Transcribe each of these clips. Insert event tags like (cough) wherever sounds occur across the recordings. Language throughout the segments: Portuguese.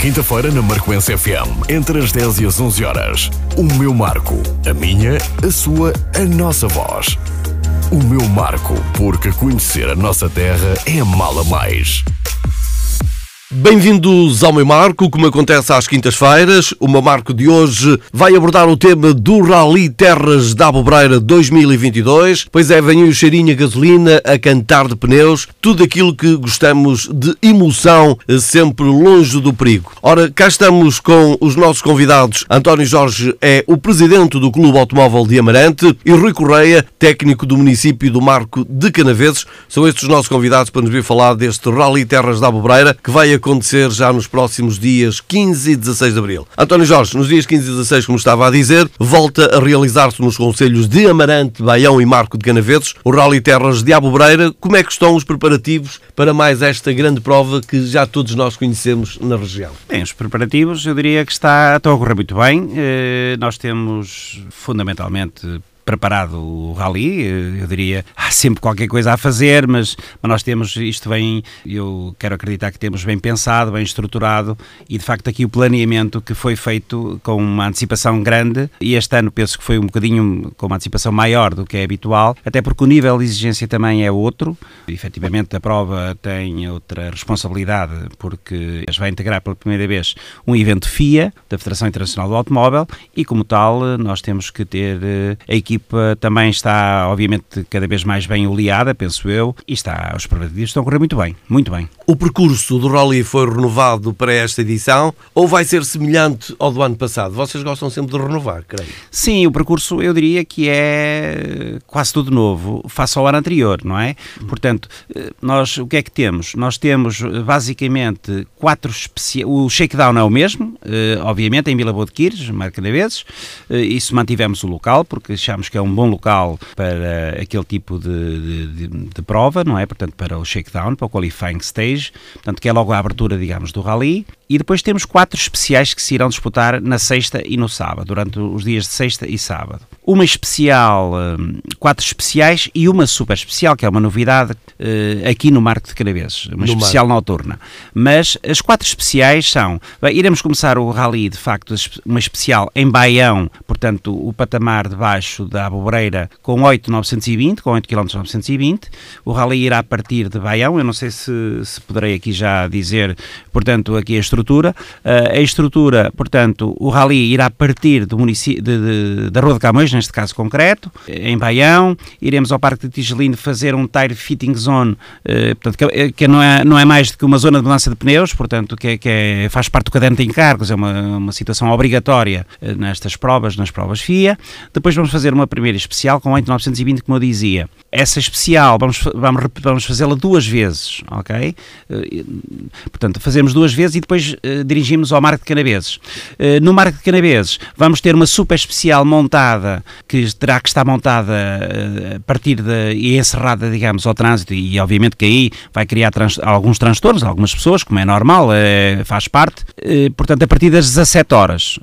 Quinta-feira na Marcoense FM, entre as 10 e as 11 horas. O meu Marco, a minha, a sua, a nossa voz. O meu Marco, porque conhecer a nossa terra é mala mais. Bem-vindos ao meu marco, como acontece às quintas-feiras. O meu marco de hoje vai abordar o tema do Rally Terras da Abobreira 2022. Pois é, vem o cheirinho a gasolina, a cantar de pneus, tudo aquilo que gostamos de emoção, sempre longe do perigo. Ora, cá estamos com os nossos convidados. António Jorge é o presidente do Clube Automóvel de Amarante e Rui Correia, técnico do município do Marco de Canaveses. São estes os nossos convidados para nos vir falar deste Rally Terras da Abobreira que vai acontecer já nos próximos dias 15 e 16 de abril. António Jorge, nos dias 15 e 16, como estava a dizer, volta a realizar-se nos conselhos de Amarante, Baião e Marco de Canaveses o Rally Terras de Abobreira. Como é que estão os preparativos para mais esta grande prova que já todos nós conhecemos na região? Bem, os preparativos eu diria que está, estão a correr muito bem. Eh, nós temos fundamentalmente preparado o rally, eu diria, há sempre qualquer coisa a fazer, mas, mas nós temos isto bem, eu quero acreditar que temos bem pensado, bem estruturado e de facto aqui o planeamento que foi feito com uma antecipação grande e este ano penso que foi um bocadinho com uma antecipação maior do que é habitual, até porque o nível de exigência também é outro, efetivamente a prova tem outra responsabilidade porque vai integrar pela primeira vez um evento FIA, da Federação Internacional do Automóvel e como tal nós temos que ter eh, a equipe equipa também está, obviamente, cada vez mais bem oleada, penso eu, e está, os preparativos estão a correr muito bem, muito bem. O percurso do Rally foi renovado para esta edição ou vai ser semelhante ao do ano passado? Vocês gostam sempre de renovar, creio. Sim, o percurso eu diria que é quase tudo novo, face ao ano anterior, não é? Portanto, nós o que é que temos? Nós temos basicamente quatro especiais. O shakedown é o mesmo, eh, obviamente, em Vila Boa de Quires, marca de vezes. Eh, isso mantivemos o local, porque achamos achamos que é um bom local para aquele tipo de, de, de, prova, não é? Portanto, para o shakedown, para o qualifying stage, portanto, que é logo a abertura, digamos, do rally. E depois temos quatro especiais que se irão disputar na sexta e no sábado, durante os dias de sexta e sábado. Uma especial, hum, quatro especiais e uma super especial, que é uma novidade uh, aqui no Marco de Canaveses, uma no especial mar. noturna. Mas as quatro especiais são, bem, iremos começar o rally, de facto, uma especial em Baião, portanto, o patamar de baixo da Abobreira com 8,920, com 8 km 920. O rally irá partir de Baião, eu não sei se, se poderei aqui já dizer, portanto, aqui a estrutura. Uh, a estrutura, portanto, o rally irá partir do município, de, de, da Rua de Camões, neste caso concreto, em Baião. Iremos ao Parque de Tigelino fazer um tire fitting zone, uh, portanto, que, que, não, é, não é mais do que uma zona de mudança de pneus, portanto, que, é, que é, faz parte do caderno de encargos, é uma, uma situação obrigatória nestas provas, nas provas FIA. Depois vamos fazer uma primeira especial com 8,920, como eu dizia. Essa especial vamos, vamos, vamos fazê-la duas vezes, ok? Eh, portanto, fazemos duas vezes e depois uh, dirigimos ao Marco de Canaveses. Uh, no Marco de Canaveses vamos ter uma super especial montada, que terá que estar montada uh, a partir de, e encerrada, digamos, ao trânsito e obviamente que aí vai criar trans, alguns transtornos, algumas pessoas, como é normal, faz parte. portanto, a partir das 17 horas,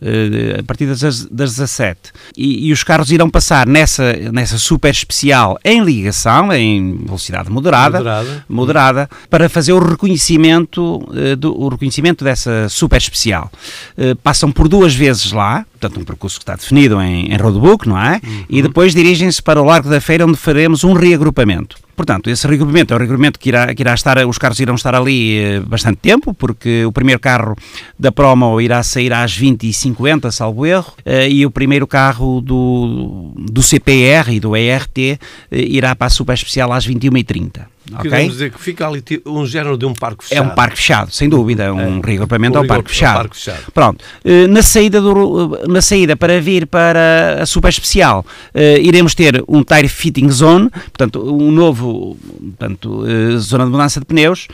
a partir das, das 17. E, e os carros irão passar nessa, nessa super especial em ligação, em velocidade moderada, moderada, moderada para fazer o reconhecimento, do, o reconhecimento dessa super especial. Uh, passam por duas vezes lá, portanto um percurso que está definido em, em roadbook, não é? Uhum. E depois dirigem-se para o Largo da Feira, onde faremos um reagrupamento. Portanto, esse regrupamento é um regrupamento que irá, que irá estar, os carros irão estar ali eh, bastante tempo, porque o primeiro carro da promo irá sair às 20h50, salvo erro, eh, e o primeiro carro do, do CPR e do ERT irá para a super especial às 21h30. Okay? Queremos dizer que fica ali um género de um parque fechado. É um parque fechado, sem dúvida. Um é. reagrupamento um ao parque fechado. parque fechado. Pronto. Na saída, do, na saída para vir para a super especial, iremos ter um tire fitting zone, portanto, um novo portanto, zona de mudança de pneus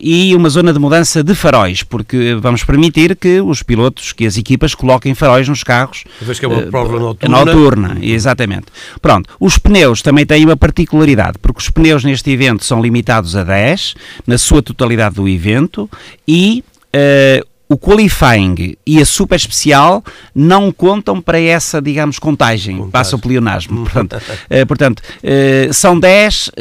e uma zona de mudança de faróis, porque vamos permitir que os pilotos, que as equipas coloquem faróis nos carros. Vez que é uma prova noturna. Noturna, exatamente. Pronto, os pneus também têm uma particularidade, porque os pneus neste evento são limitados a 10, na sua totalidade do evento, e Uh, o qualifying e a super especial não contam para essa, digamos, contagem, contagem. passa o pleonasmo. (laughs) (laughs) Portanto, uh, portanto uh, são 10 uh,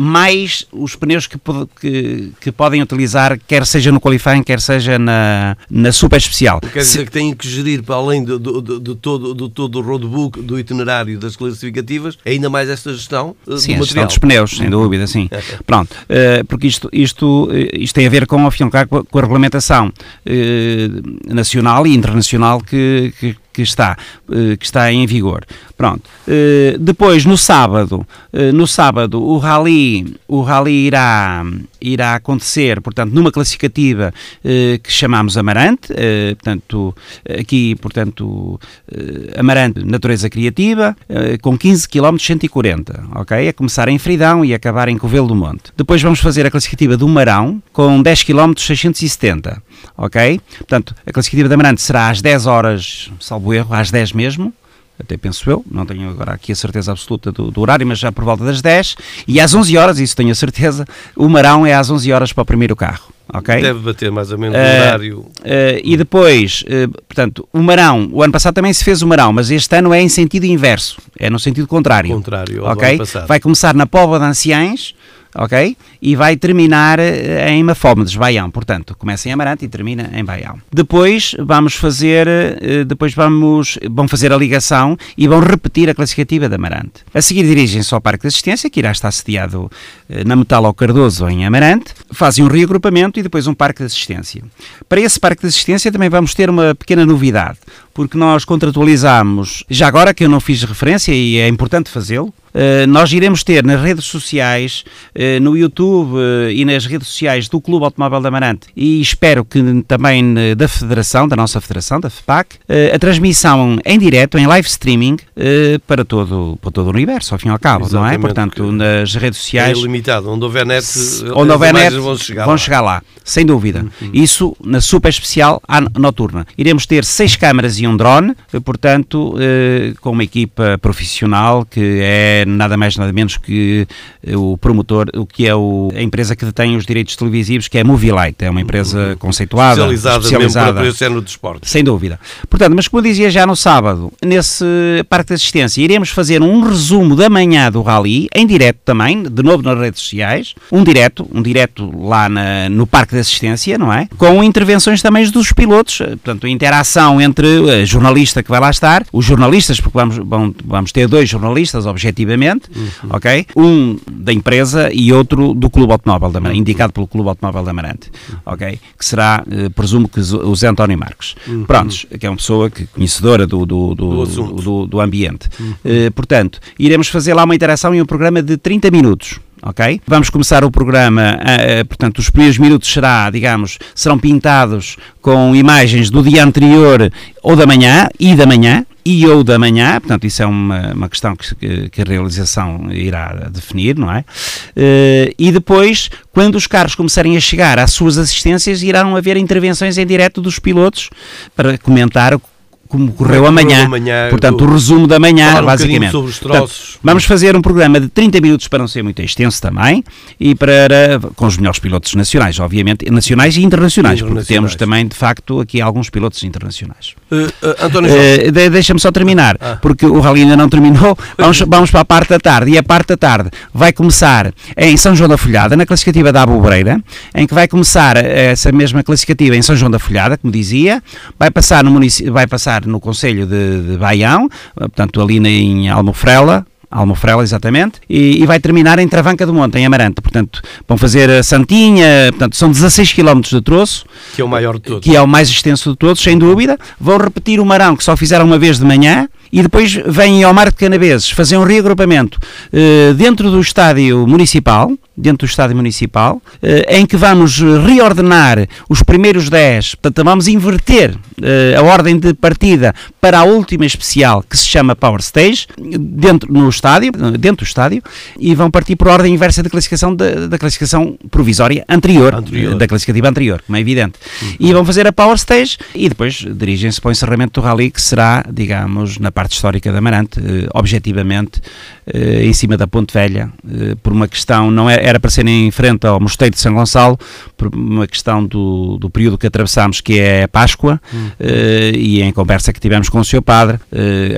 mais os pneus que, que, que, podem utilizar, quer seja no qualifying, quer seja na, na super especial. Quer dizer Se... que têm que gerir, para além de, de todo, de todo o roadbook, do itinerário das classificativas, ainda mais esta gestão uh, sim, do material. dos pneus, sem dúvida, sim. (laughs) Pronto, uh, porque isto, isto, isto tem a ver com, ao fim com a regulamentação uh, nacional e internacional que, que que está, eh, que está em vigor. Pronto. Eh, depois, no sábado, eh, no sábado, o rally, o rally irá, irá acontecer, portanto, numa classificativa que chamamos Amarante, portanto, aqui, portanto, Amarante Natureza Criativa, com 15 km 140, ok? A começar em Fridão e acabar em Covelo do Monte. Depois vamos fazer a classificativa do Marão, com 10 km 670, ok? Portanto, a classificativa de Amarante será às 10 horas, salvo erro, às 10 mesmo, até penso eu, não tenho agora aqui a certeza absoluta do, do, horário, mas já por volta das 10, e às 11 horas, isso tenho a certeza, o Marão é às 11 horas para o primeiro carro. Okay? Deve bater mais ou menos o uh, horário. Uh, e depois, uh, portanto, o Marão, o ano passado também se fez o Marão, mas este ano é em sentido inverso, é no sentido contrário. Contrário, ok? Vai começar na Póvoa de Anciães, ok? E vai terminar eh, em Mafómedes, Baião, portanto, começa em Amarante e termina em Baião. Depois vamos fazer, eh, depois vamos, vão fazer a ligação e vão repetir a classificativa de Amarante. A seguir dirigem-se ao Parque de Assistência, que irá estar sediado eh, na Metal ao Cardoso, em Amarante, fazem um reagrupamento e depois um Parque de Assistência. Para esse Parque de Assistência também vamos ter uma pequena novidade, porque nós contratualizamos, já agora que eu não fiz referência e é importante fazê-lo, nós iremos ter nas redes sociais, no YouTube uh, e nas redes sociais do Clube Automóvel da Amarante e espero que também da Federação, da nossa Federação, da FPAC, a transmissão em direto, em live streaming, para, todo, para todo o universo, ao fim e ao cabo, Exatamente, não é? Portanto, nas redes sociais. É ilimitado, onde houver net, onde houver net vão, chegar, vão lá. chegar lá, sem dúvida. Uhum. Isso na super especial à noturna. Iremos ter seis câmaras e um drone, portanto, com uma equipa profissional que é nada mais nada menos que eh, o promotor, o que é o, a empresa que detém os direitos televisivos, que é a Movielight, é uma empresa conceituada, especializada, especializada mesmo para esse de esporte. Sem dúvida. Portanto, mas como eu dizia já no sábado, nesse parque de assistência, iremos fazer um resumo da manhã do rally, em direto também, de novo nas redes sociais, um direto, um direto lá na, no parque de assistência, não é? Com intervenções também dos pilotos, portanto, interação entre a jornalista que vai lá estar, os jornalistas, porque vamos, vamos ter dois jornalistas, objetivamente, uhum. ok? Um da empresa e outro do Clube Automóvel da Amarante, indicado pelo Clube Automóvel da Amarante, ok? Que será, eh, presumo que o Zé António Marques. Uhum. Prontos, que é uma pessoa que, conhecedora do, do, do, do, do ambiente. Uhum. Uh, portanto, iremos fazer lá uma interação e um programa de 30 minutos ok? Vamos começar o programa, uh, uh, portanto, os primeiros minutos será, digamos, serão pintados com imagens do dia anterior ou da manhã e da manhã, e ou da manhã, portanto, isso é uma, uma questão que, que a realização irá definir, não é? Uh, e depois, quando os carros começarem a chegar às suas assistências, irão haver intervenções em direto dos pilotos para comentar como correu amanhã. amanhã. Portanto, do... o resumo da manhã, basicamente. Um troços. Portanto, vamos fazer um programa de 30 minutos para não ser muito extenso também e para com os melhores pilotos nacionais, obviamente, nacionais e internacionais, internacionais. porque temos também, de facto, aqui alguns pilotos internacionais. Uh, uh, António uh, de, Deixa-me só terminar, ah. porque o rally ainda não terminou. (laughs) Vamos, vamos para a parte da tarde e a parte da tarde vai começar em São João da Folhada, na classificativa da Abobreira, em que vai começar essa mesma classificativa em São João da Folhada, como dizia, vai passar no município, vai passar no Conselho de, de Baião, portanto ali em Almofrela, Almofrela, exatamente, e, e, vai terminar em Travanca do Monte, em Amarante. Portanto, vão fazer a Santinha, portanto, são 16 km de troço. Que é o maior de todos. Que é o mais extenso de todos, sem dúvida. Vão repetir o Marão, que só fizeram uma vez de manhã, e depois vêm ao Mar de Canaveses fazer um reagrupamento uh, dentro do estádio municipal, dentro do estádio municipal, uh, em que vamos reordenar os primeiros 10, portanto vamos inverter uh, a ordem de partida para a última especial, que se chama Power Stage, dentro no estádio, dentro do estádio, e vão partir por ordem inversa da classificação da, da classificação provisória anterior, anterior, da classificativa anterior, como é evidente. Uhum. E vão fazer a Power Stage e depois dirigem-se para o encerramento do rally, que será, digamos, na parte histórica da Amarante, eh, objetivamente, em cima da Ponte Velha, eh, por uma questão, não era, era para ser em frente ao Mosteiro de São Gonçalo, por uma questão do, do período que atravessámos, que é a Páscoa, hum. e em conversa que tivemos com o seu padre,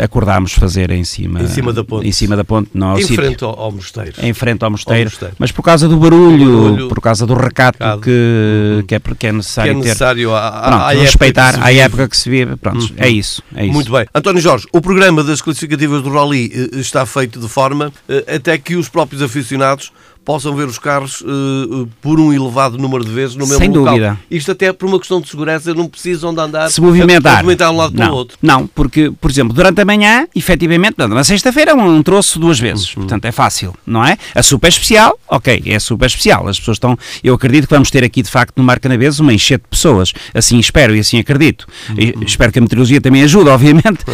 acordámos fazer em cima, em cima da ponte. Em cima da ponte, não, em frente ao, ao mosteiro. Em frente ao mosteiro, ao mosteiro. mas por causa do barulho, barulho por causa do recato que, uhum. que, é, que é necessário, que é necessário ter. À, à, Pronto, respeitar à época que se vive. Pronto, uhum. é isso, é isso. Muito bem. António Jorge, o programa das classificativas do Rally eh, está feito de forma eh, até que os próprios aficionados possam ver os carros uh, por um elevado número de vezes no mesmo Sem local. dúvida. Isto até por uma questão de segurança, não precisam de andar se movimentar, a movimentar um lado não, para o outro. Não, porque, por exemplo, durante a manhã, efetivamente, na sexta-feira um, um troço duas vezes, uhum. portanto é fácil, não é? A super especial, ok, é super especial, as pessoas estão, eu acredito que vamos ter aqui de facto no Marca na Vez uma enchente de pessoas, assim espero e assim acredito. Uhum. Espero que a meteorologia também ajude, (laughs) obviamente,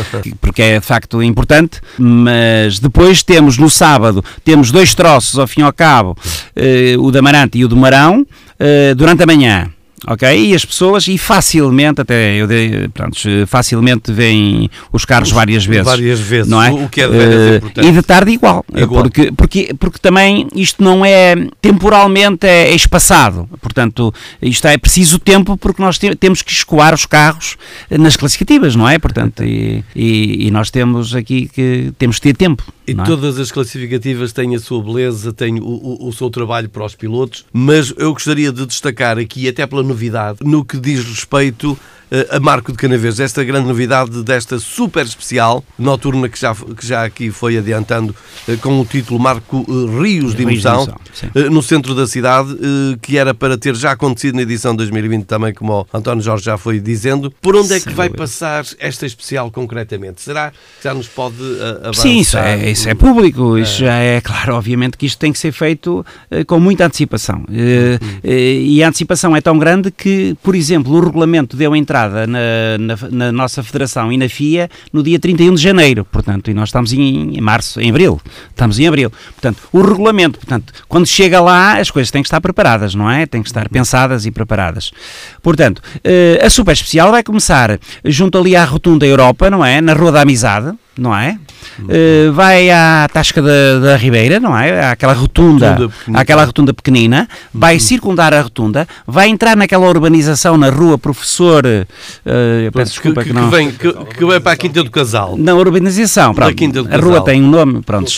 porque é de facto importante, mas depois temos no sábado, temos dois troços ao fim e ao cabo, uh, o da Amarante e o do Marão, uh, durante a manhã ok? E as pessoas, e facilmente, até eu dei, pronto, facilmente vêm os carros várias vezes. Várias vezes, não é? o que é de uh, importante. E de tarde igual, igual. Porque, porque, porque também isto não é, temporalmente é, é espaçado, portanto, isto é preciso tempo porque nós te, temos que escoar os carros nas classificativas, não é? Portanto, e, e, e nós temos aqui que temos que ter tempo. E é? todas as classificativas têm a sua beleza, têm o, o, o seu trabalho para os pilotos, mas eu gostaria de destacar aqui, até pela novidade no que diz respeito a Marco de Canaveses, esta grande novidade desta super especial noturna que já, que já aqui foi adiantando eh, com o título Marco eh, Rios de Emoção, no centro da cidade, que era para ter já acontecido na edição 2020 também, como o António Jorge já foi dizendo. Por onde é que vai passar esta especial concretamente? Será que já nos pode avançar? Sim, isso é, isso é público, isso já é claro, obviamente que isto tem que ser feito com muita antecipação. Uhum. E a antecipação é tão grande que, por exemplo, o regulamento deu entrada na, na, na, nossa federação e na FIA no dia 31 de janeiro, portanto, e nós estamos em, em, março, em abril, estamos em abril. Portanto, o regulamento, portanto, quando chega lá, as coisas têm que estar preparadas, não é? Têm que estar pensadas e preparadas. Portanto, eh, a Super Especial vai começar junto ali à Rotunda Europa, não é? Na Rua da Amizade, não é? Uh, vai à Tasca da, da, Ribeira, não é? Aquela rotunda, rotunda aquela rotunda pequenina, vai uhum. circundar a rotunda, vai entrar naquela urbanização na rua Professor, uh, eu peço desculpa que, que, não... Que vem, que, que vem para a Quinta do Casal. Na urbanização, pronto. Quinta do a rua tem um nome, pronto.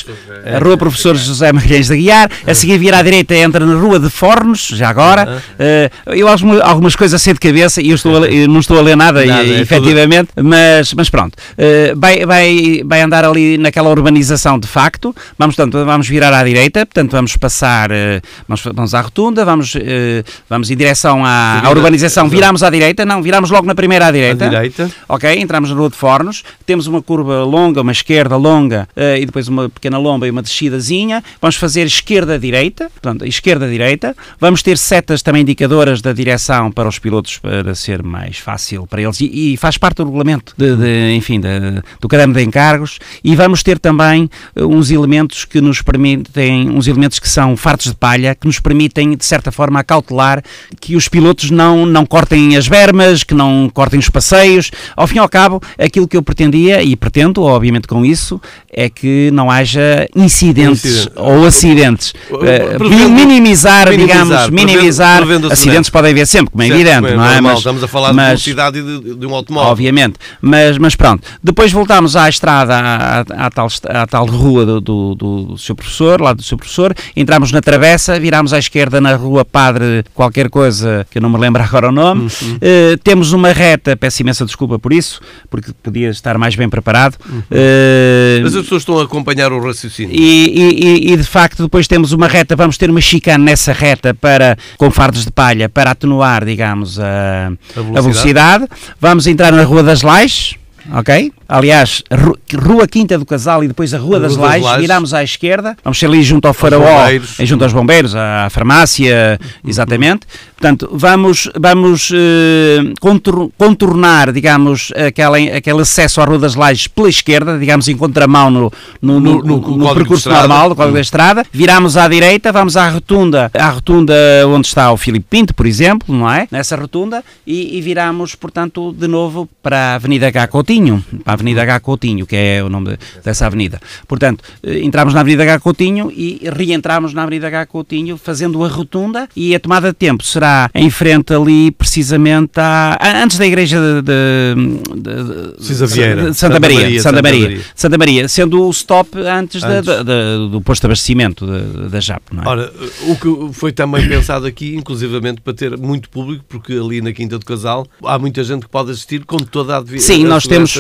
A rua Professor José Magalhães da Guiar, a seguir vira à direita entra na rua de Fornos, já agora. Uh, eu algumas, algumas coisas sei de cabeça e eu, estou a, eu não estou a ler nada, nada e, é efetivamente, tudo... mas, mas pronto. vai, vai, vai andar ali naquela urbanização de facto, vamos, portanto, vamos virar à direita, portanto vamos passar, eh, vamos, vamos à rotunda, vamos, eh, vamos em direção à, à urbanização, viramos à direita, não, viramos logo na primeira à direita. À direita. Ok, entramos na Rua de Fornos, temos uma curva longa, uma esquerda longa eh, e depois uma pequena lomba e uma descidazinha, vamos fazer esquerda-direita, portanto, esquerda-direita, vamos ter setas também indicadoras da direção para os pilotos para ser mais fácil para eles. E, e faz parte do regulamento, de, de enfim, de, do caderno de encargos e vamos ter também uh, uns elementos que nos permitem, uns elementos que são fartos de palha, que nos permitem, de certa forma, acautelar que os pilotos não, não cortem as bermas, que não cortem os passeios. Ao fim e ao cabo, aquilo que eu pretendia, e pretendo, obviamente, com isso, é que não haja incidentes Incidente. ou acidentes. Uh, prevendo, minimizar, minimizar, digamos, minimizar. Prevendo, prevendo acidentes podem haver sempre, como é sempre, evidente, não é? Mas, estamos a falar mas, de velocidade de, de, um automóvel. Obviamente. Mas, mas pronto. Depois voltamos à estrada, à, à, tal, à tal rua do, do, do, seu professor, lá do seu professor, entramos na travessa, viramos à esquerda na rua Padre qualquer coisa, que eu não me lembro (laughs) agora o nome, uhum. uh, temos uma reta, peço imensa desculpa por isso, porque podia estar mais bem preparado. Uhum. Uh, Mas as pessoas estão a acompanhar o raciocínio. E, e, e, de facto depois temos uma reta, vamos ter uma chicane nessa reta para, com fardos de palha, para atenuar, digamos, a, a, velocidade. a velocidade. Vamos entrar na Rua das Lajes, ok? Aliás, Rua Quinta do Casal e depois a Rua, das, Lajes, viramos à esquerda, vamos ser ali junto ao Faraó, junto aos bombeiros, à farmácia, exatamente. Portanto, vamos, vamos eh, contornar, digamos, aquela, aquele acesso à Rua das Lajes pela esquerda, digamos, em contramão no, no, no, no, no percurso normal, do código da estrada. Viramos à direita, vamos à rotunda, à rotunda onde está o Filipe Pinto, por exemplo, não é? Nessa rotunda, e, e viramos, portanto, de novo para a Avenida H. Coutinho, para Avenida H. Coutinho, que é o nome de, dessa avenida. Portanto, eh, entramos na Avenida H. Coutinho e reentramos na Avenida H. Coutinho fazendo a rotunda e a tomada de tempo será em frente ali precisamente à, antes da igreja de, de, de, de Santa, Maria, Santa, Maria, Santa, Maria, Santa Maria, sendo o stop antes, antes. do posto de abastecimento da JAP. Não é? Ora, o que foi também pensado aqui, inclusivamente para ter muito público, porque ali na Quinta do Casal há muita gente que pode assistir com toda a devida. Sim, nós temos,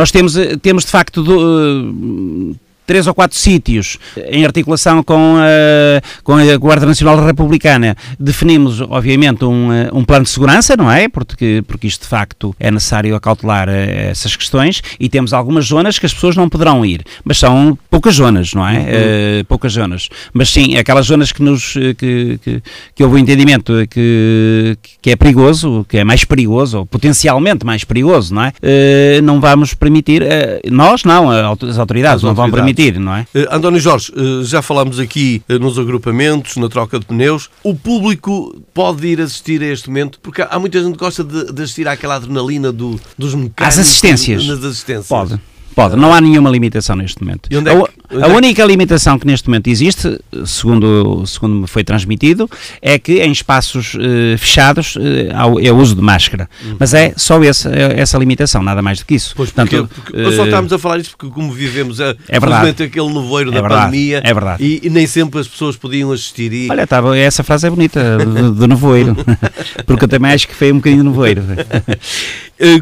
nós temos, eh, temos de facto. Do, uh, três ou quatro sítios em articulação com a, com a Guarda Nacional Republicana. Definimos, obviamente, um, eh, um plano de segurança, não é? Porque, porque isto de facto é necessário acautelar eh, essas questões e temos algumas zonas que as pessoas não poderão ir, mas são poucas zonas, não é? Uhum. Uh, poucas zonas. Mas sim, aquelas zonas que nos que, que, que houve o entendimento que, que é perigoso, que é mais perigoso, ou potencialmente mais perigoso, não é? Uh, não vamos permitir, uh, nós não, as autoridades as não vão permitir não é? Uh, António Jorge, uh, já falámos aqui uh, nos agrupamentos, na troca de pneus. O público pode ir assistir a este momento, porque há muita gente que gosta de, de assistir àquela adrenalina do, dos mecânicos. Às assistências. Nas assistências. Pode. Pode, não há nenhuma limitação neste momento. É que, a, a é única limitação que neste momento existe, segundo, segundo me foi transmitido, é que em espaços uh, fechados uh, é o uso de máscara. Uhum. Mas é só esse, é, essa limitação, nada mais do que isso. Pois, Portanto, porque, porque uh, só estamos a falar isto porque como vivemos é, é verdade. aquele nevoeiro é da verdade. pandemia é verdade. E, e, nem sempre as pessoas podiam assistir. E... Olha, tá, essa frase é bonita, do, do nevoeiro, (laughs) porque eu também acho que foi um bocadinho nevoeiro.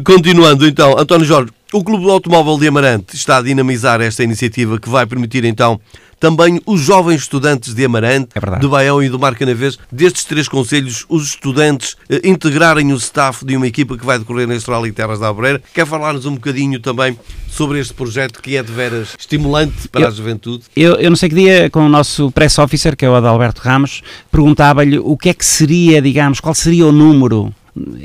Continuando então, António Jorge, o Clube do Automóvel de Amarante está a dinamizar esta iniciativa que vai permitir então também os jovens estudantes de Amarante, é de Baião e do Mar Canavês, destes três conselhos, os estudantes eh, integrarem o staff de uma equipa que vai decorrer neste Rally Terras da Abreira. Quer falar-nos um bocadinho também sobre este projeto que é de veras estimulante para eu, a juventude? Eu, eu não sei que dia, com o nosso press officer, que é o Adalberto Ramos, perguntava-lhe o que é que seria, digamos, qual seria o número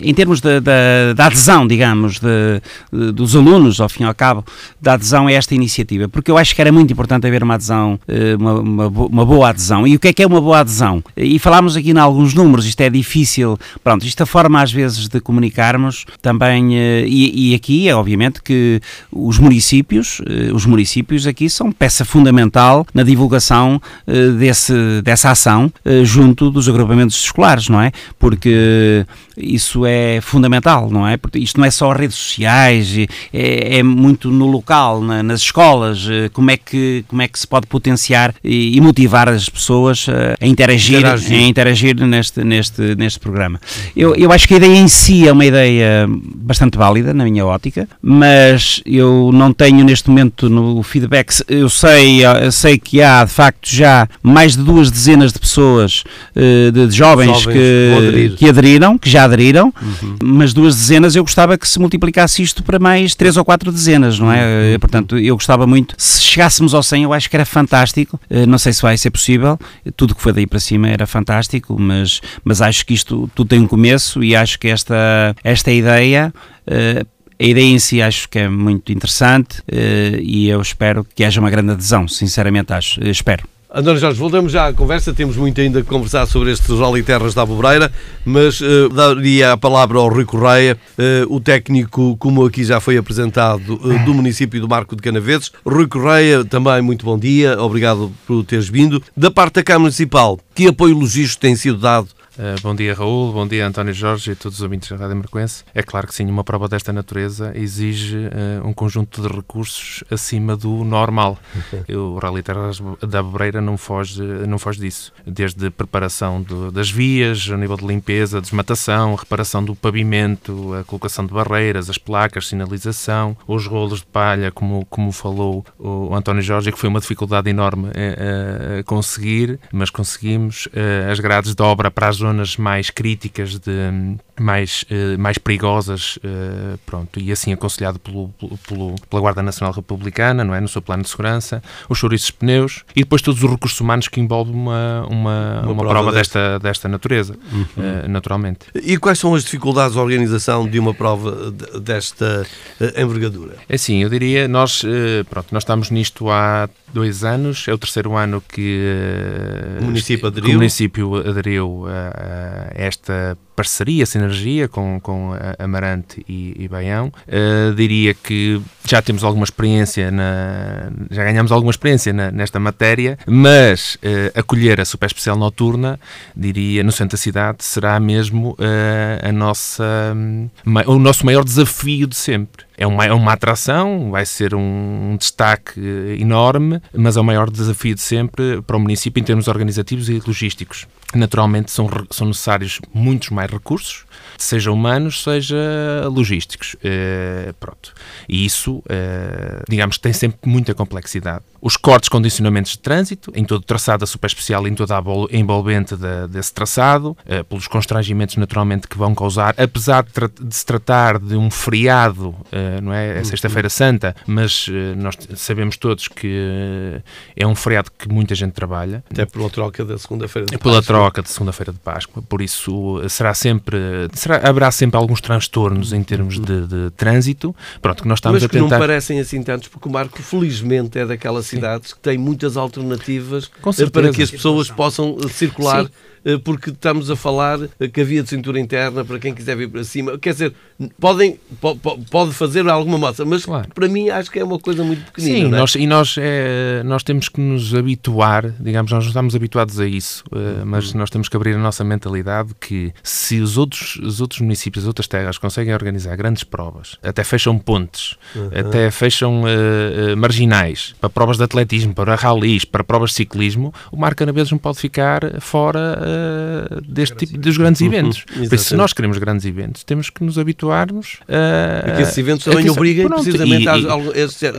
em termos da, adesão, digamos, de, de, dos alunos, ao fim e ao cabo, da adesão a esta iniciativa, porque eu acho que era muito importante haver uma adesão, eh, uma, uma, uma, boa adesão. E o que é que é uma boa adesão? E falámos aqui em alguns números, isto é difícil, pronto, isto a forma às vezes de comunicarmos também, eh, e, e aqui é obviamente que os municípios, eh, os municípios aqui são peça fundamental na divulgação desse, dessa ação junto dos agrupamentos escolares, não é? Porque isso é fundamental, não é? Porque isto não é só redes sociais, é, é muito no local, na, nas escolas, eh, como é que, como é que se pode potenciar e, e motivar as pessoas a interagir, interagir. a interagir neste, neste, neste programa. Eu, eu acho que a ideia em si é uma ideia bastante válida, na minha ótica, mas eu não tenho neste momento no feedback, eu sei, eu sei que há de facto já mais de duas dezenas de pessoas, eh, de, de jovens, jovens que, que aderiram, que já aderiram aderiram, uhum. mas duas dezenas eu gostava que se multiplicasse isto para mais três ou quatro dezenas, não é? Uhum. Portanto, eu gostava muito, se chegássemos ao 100 eu acho que era fantástico, eh, não sei se vai ser possível, tudo que foi daí para cima era fantástico, mas, mas acho que isto tudo tem um começo e acho que esta, esta ideia Uh, a ideia em si acho que é muito interessante uh, e eu espero que haja uma grande adesão, sinceramente acho, espero. António Jorge, voltamos já à conversa, temos muito ainda a conversar sobre estes Rally Terras da Abobreira, mas uh, daria a palavra ao Rui Correia, uh, o técnico, como aqui já foi apresentado, uh, do município do Marco de Canaveses. Rui Correia, também muito bom dia, obrigado por teres vindo. Da parte da Câmara Municipal, que apoio logístico tem sido dado Uh, bom dia, Raul. Bom dia, António Jorge e todos os ouvintes da Rádio Marcoense. É claro que sim, uma prova desta natureza exige uh, um conjunto de recursos acima do normal. (laughs) o Rally Terras da Bebreira não foge, não foge disso. Desde preparação do, das vias, a nível de limpeza, desmatação, reparação do pavimento, a colocação de barreiras, as placas, sinalização, os rolos de palha, como, como falou o António Jorge, que foi uma dificuldade enorme uh, a conseguir, mas conseguimos. as grades de obra para as zonas mais críticas, de, mais, uh, mais perigosas, uh, pronto, e assim aconselhado pelo, pelo, pela Guarda Nacional Republicana, não é, no seu plano de segurança, os chouriços de pneus e depois todos os recursos humanos que envolvem uma, uma, uma, uma prova, prova desta, desta natureza, uhum. uh, naturalmente. E quais são as dificuldades de organização de uma prova desta envergadura? É assim, eu diria, nós, pronto, nós estamos nisto há dois anos, é o terceiro ano que o município aderiu, o município aderiu esta parceria, sinergia com, com Amarante e, e Baião. Uh, diria que já temos alguma experiência, na, já ganhamos alguma experiência na, nesta matéria, mas uh, acolher a super especial noturna, diria, no centro da cidade, será mesmo uh, a nossa, um, o nosso maior desafio de sempre é uma, é uma atração, vai ser um, destaque enorme, mas é o maior desafio de sempre para o município em termos organizativos e logísticos. Naturalmente são, são necessários muitos mais recursos, seja humanos, seja logísticos. Uh, pronto. E isso, uh, digamos, tem sempre muita complexidade. Os cortes, condicionamentos de trânsito, em todo o traçado da super especial, em toda a envolvente de, desse traçado, uh, pelos constrangimentos naturalmente que vão causar, apesar de, tra de se tratar de um feriado não é? É uhum. Sexta-feira Santa, mas uh, nós sabemos todos que uh, é um feriado que muita gente trabalha. Até pela troca da segunda-feira de Páscoa. Pela troca de segunda-feira de Páscoa. Por isso, uh, será sempre. Será, haverá sempre alguns transtornos em termos de, de trânsito. Pronto, que nós estamos mas a tentar. não parecem assim tantos, porque o Marco, felizmente, é daquelas cidades Sim. que tem muitas alternativas para que as pessoas possam circular. Sim eh, porque estamos a falar que havia de cintura interna para quem quiser vir para cima. Quer dizer, podem, po, pode fazer alguma massa, mas claro. para mim acho que é uma coisa muito pequenina. Sim, é? nós, e nós, é, nós temos que nos habituar, digamos, nós não estamos habituados a isso, uh, mas nós temos que abrir a nossa mentalidade que se os outros, os outros municípios, as outras terras conseguem organizar grandes provas, até fecham pontes, uhum. até fecham uh, marginais para provas de atletismo, para ralis, para provas de ciclismo, o Mar Canabeses não pode ficar fora deste tipo dos grandes eventos. Uhum, Por isso, se nós queremos grandes eventos, temos que nos habituarmos a. Porque esses eventos também obrigam precisamente a, este, é,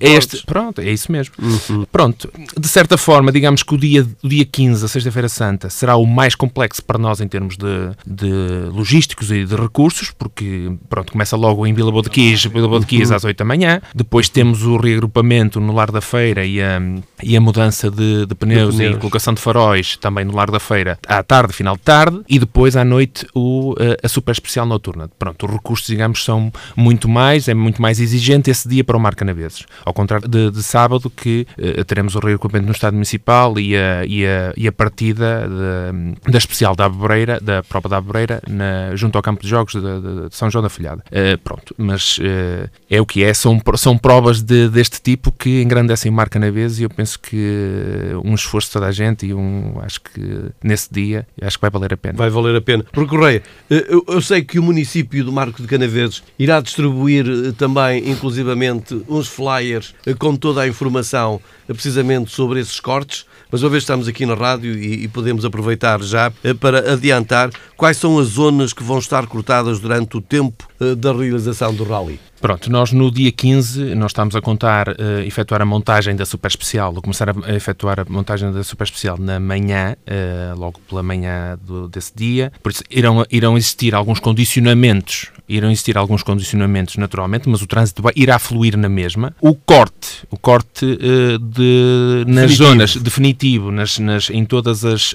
é este, Pronto, é isso mesmo. Uhum. Pronto, de certa forma, digamos que o dia, o dia 15, a Sexta-feira Santa, será o mais complexo para nós em termos de, de logísticos e de recursos, porque pronto, começa logo em Vila Bodequis, Vila Bodequis uhum. às 8 da manhã, depois temos o reagrupamento no Lar da Feira e a, e a mudança de, de pneus, de pneus. e colocação de faróis também no Lar da Feira à tarde, final de tarde, e depois à noite o, eh, a super especial noturna. Pronto, os recursos, digamos, são muito mais, é muito mais exigente esse dia para o Mar Canaveses. Ao contrário de, de sábado, que uh, teremos o reagrupamento no Estado Municipal e a, e a, e a partida de, da especial da Abreira, da prova da Abreira, na, junto ao campo de jogos de, de, de São João da Folhada. Uh, pronto, mas uh, é o que é, são, são provas deste tipo que engrandecem o Mar Canaveses e eu penso que um esforço de toda a gente e um, acho que nesse dia acho que vai valer a pena. Vai valer a pena. Porque, Correia, eh, eu, sei que o município do Marco de Canaveses irá distribuir eh, também, inclusivamente, uns flyers eh, com toda a informação precisamente sobre esses cortes, mas uma vez estamos aqui na rádio e, podemos aproveitar já para adiantar quais são as zonas que vão estar cortadas durante o tempo da realização do rally. Pronto, nós no dia 15, nós estamos a contar uh, efetuar a montagem da super especial, ou começar a efetuar a montagem da super especial na manhã, uh, logo pela manhã do, desse dia. Por isso, irão, irão existir alguns condicionamentos, irão existir alguns condicionamentos naturalmente, mas o trânsito vai, irá fluir na mesma. O corte, o corte uh, de, nas definitivo. zonas, definitivo, nas, nas, em todas as,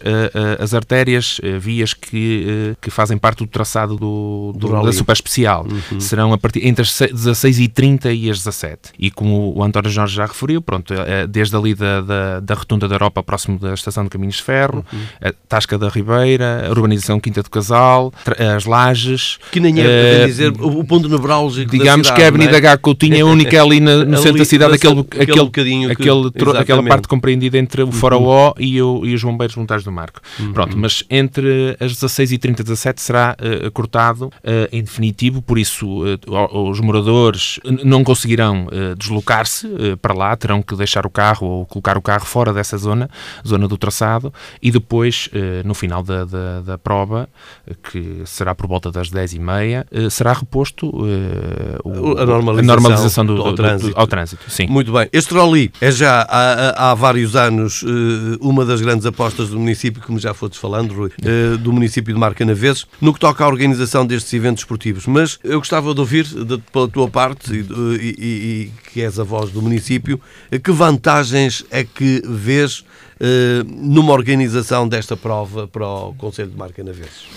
as artérias, vias que, que fazem parte do traçado do, do da super especial, uhum. serão a partir entre as 16h30 e as 17 E como o António Jorge já referiu, pronto, é, é desde ali da, da, da Rotunda da Europa, próximo da Estação de Caminhos de Ferro, uhum. a Tasca da Ribeira, a urbanização Quinta do Casal, as Lajes... Que nem é, uh, dizer, o ponto nevrálgico Digamos cidade, que a Avenida é? H Coutinho é a única ali na, no (laughs) centro da cidade, aquele, aquele, aquele, aquele que, aquela parte compreendida entre o. Faraó uhum. e, o, e os Bombeiros Voluntários do Marco. Uhum. Pronto, mas entre as 16h30 e 17 será uh, cortado uh, em definitivo, por isso os moradores moradores não conseguirão uh, deslocar-se uh, para lá, terão que deixar o carro ou colocar o carro fora dessa zona, zona do traçado, e depois, uh, no final da, da, da, prova, que será por volta das 10h30, será reposto o, a normalização, a normalização do, do, ao, trânsito. Do, ao, trânsito. Sim. Muito bem. Este rally é já há, há vários anos uma das grandes apostas do município, como já foste falando, Rui, do município de Marcanaveses, no que toca à organização destes eventos esportivos. Mas eu gostava de ouvir, pela tua parte, e, e, e, que és a voz do município, que vantagens é que vês numa organização desta prova para o Conselho de Marca Naveses?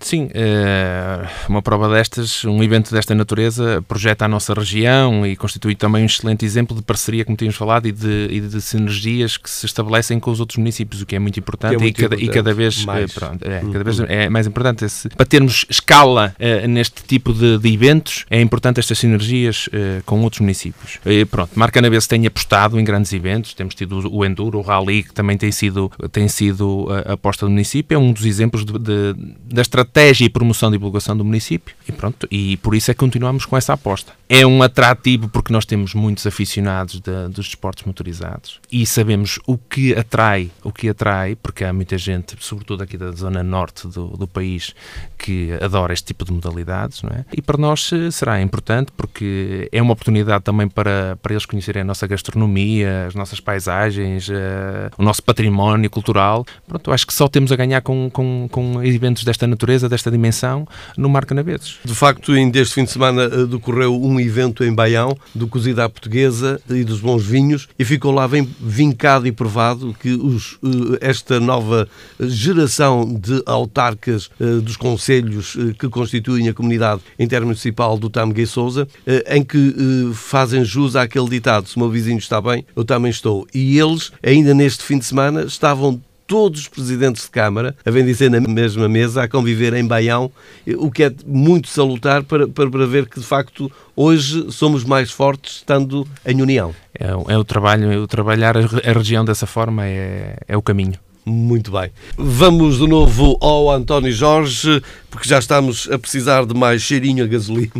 Sim, eh, uma prova destas, um evento desta natureza, projeta a nossa região e constitui também um excelente exemplo de parceria, como tínhamos falado, e de, e de sinergias que se estabelecem com os outros municípios, o que é muito importante, é muito e, cada, importante. e, cada, vez, eh, mais. Pronto, é, cada vez uhum. é mais importante. Esse, para termos escala uh, neste tipo de, de, eventos, é importante estas sinergias uh, com outros municípios. Uh, pronto, Marca na vez tem apostado em grandes eventos, temos tido o Enduro, o Rally, que também tem sido, tem sido a aposta do município, é um dos exemplos de, de, da estratégia estratégia e promoção e divulgação do município e pronto, e por isso é que continuamos com essa aposta. É um atrativo porque nós temos muitos aficionados de, dos desportos motorizados e sabemos o que atrai, o que atrai, porque há muita gente, sobretudo aqui da zona norte do, do país, que adora este tipo de modalidades, não é? E para nós eh, será importante porque é uma oportunidade também para, para eles conhecerem a nossa gastronomia, as nossas paisagens, uh, o nosso património cultural. Pronto, acho que só temos a ganhar com, com, com eventos desta natureza desta dimensão, no Marca Naveses. De facto, ainda este fim de semana eh, decorreu um evento em Baião, do Cozida à Portuguesa e dos Bons Vinhos, e ficou lá bem vincado e provado que os, eh, esta nova geração de autarcas eh, dos conselhos que constituem a comunidade intermunicipal do Tameguei Souza, em que fazem jus àquele ditado, se o meu vizinho está bem, eu também estou. E eles, ainda neste fim de semana, estavam todos os presidentes de Câmara a bem dizer na mesma mesa, a conviver em Baião, o que é muito salutar para, para, para ver que, de facto, hoje somos mais fortes estando em união. É, é o trabalho, é o trabalhar a, a região dessa forma é, é o caminho. Muito bem. Vamos de novo ao António Jorge, porque já estamos a precisar de mais cheirinho a gasolina.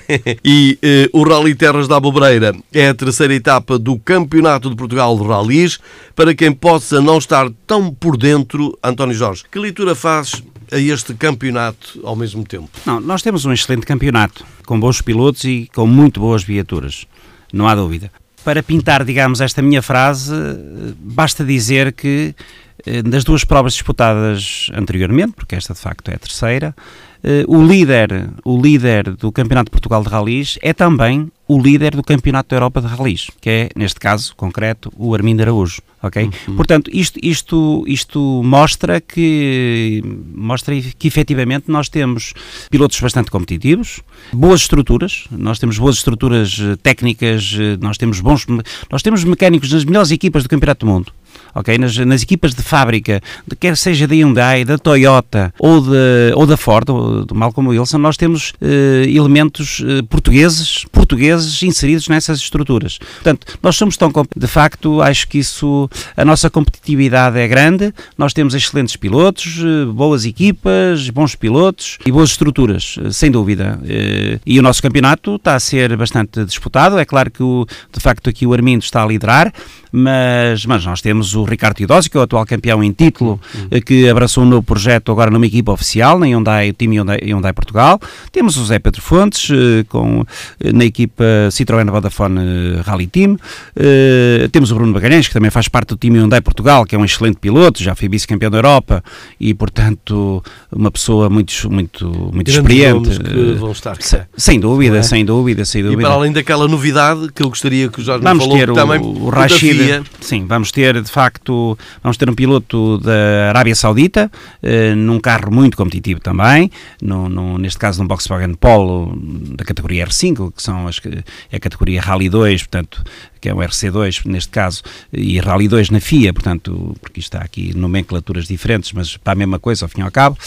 (laughs) e eh, o Rally Terras da Abobreira é a terceira etapa do Campeonato de Portugal de Rallys. Para quem possa não estar tão por dentro, António Jorge, que leitura faz a este campeonato ao mesmo tempo? Não, nós temos um excelente campeonato, com bons pilotos e com muito boas viaturas, não há dúvida. Para pintar, digamos, esta minha frase, basta dizer que eh, das duas provas disputadas anteriormente, porque esta de facto é a terceira, eh, o líder, o líder do Campeonato de Portugal de Rallys é também o líder do Campeonato da Europa de Rallys, que é, neste caso concreto, o Armindo Araújo, ok? Uhum. Portanto, isto, isto, isto mostra que mostra que efetivamente nós temos pilotos bastante competitivos, boas estruturas, nós temos boas estruturas eh, técnicas, nós temos bons nós temos mecânicos nas melhores equipas do Campeonato do Mundo ok? Nas, nas equipas de fábrica, de, quer seja da Hyundai, da Toyota ou, de, ou da Ford, ou do Malcolm Wilson, nós temos uh, elementos uh, portugueses, portugueses inseridos nessas estruturas. Portanto, nós somos tão de facto, acho que isso, a nossa competitividade é grande, nós temos excelentes pilotos, uh, boas equipas, bons pilotos e boas estruturas, sem dúvida. e o nosso campeonato está a ser bastante disputado, é claro que o, de facto aqui o Armindo está a liderar, mas, mas nós temos o Ricardo Teodósio, que é o atual campeão em título, uhum. que abraçou um novo projeto agora numa equipa oficial, na Hyundai, o time Hyundai, Hyundai Portugal. Temos o Zé Pedro Fontes, eh, com, eh, na equipa Citroën Vodafone Rally Team. Temos o Bruno Bagalhães, que também faz parte do time Hyundai Portugal, que é um excelente piloto, já foi vice-campeão da Europa e, portanto, uma pessoa muito, muito, muito experiente. Que vão estar cá. Sem dúvida, é? sem dúvida, sem dúvida. E para além daquela novidade que eu gostaria que o Jorge Vamos falou, ter o, também o Rashid, Sim, vamos ter de facto, vamos ter um piloto da Arábia Saudita, eh, num carro muito competitivo também, no, no, neste caso num Volkswagen Polo da categoria R5, que são as, é a categoria Rally 2, portanto, que é o RC2 neste caso, e Rally 2 na FIA, portanto, porque está aqui nomenclaturas diferentes, mas para a mesma coisa, ao fim e ao cabo.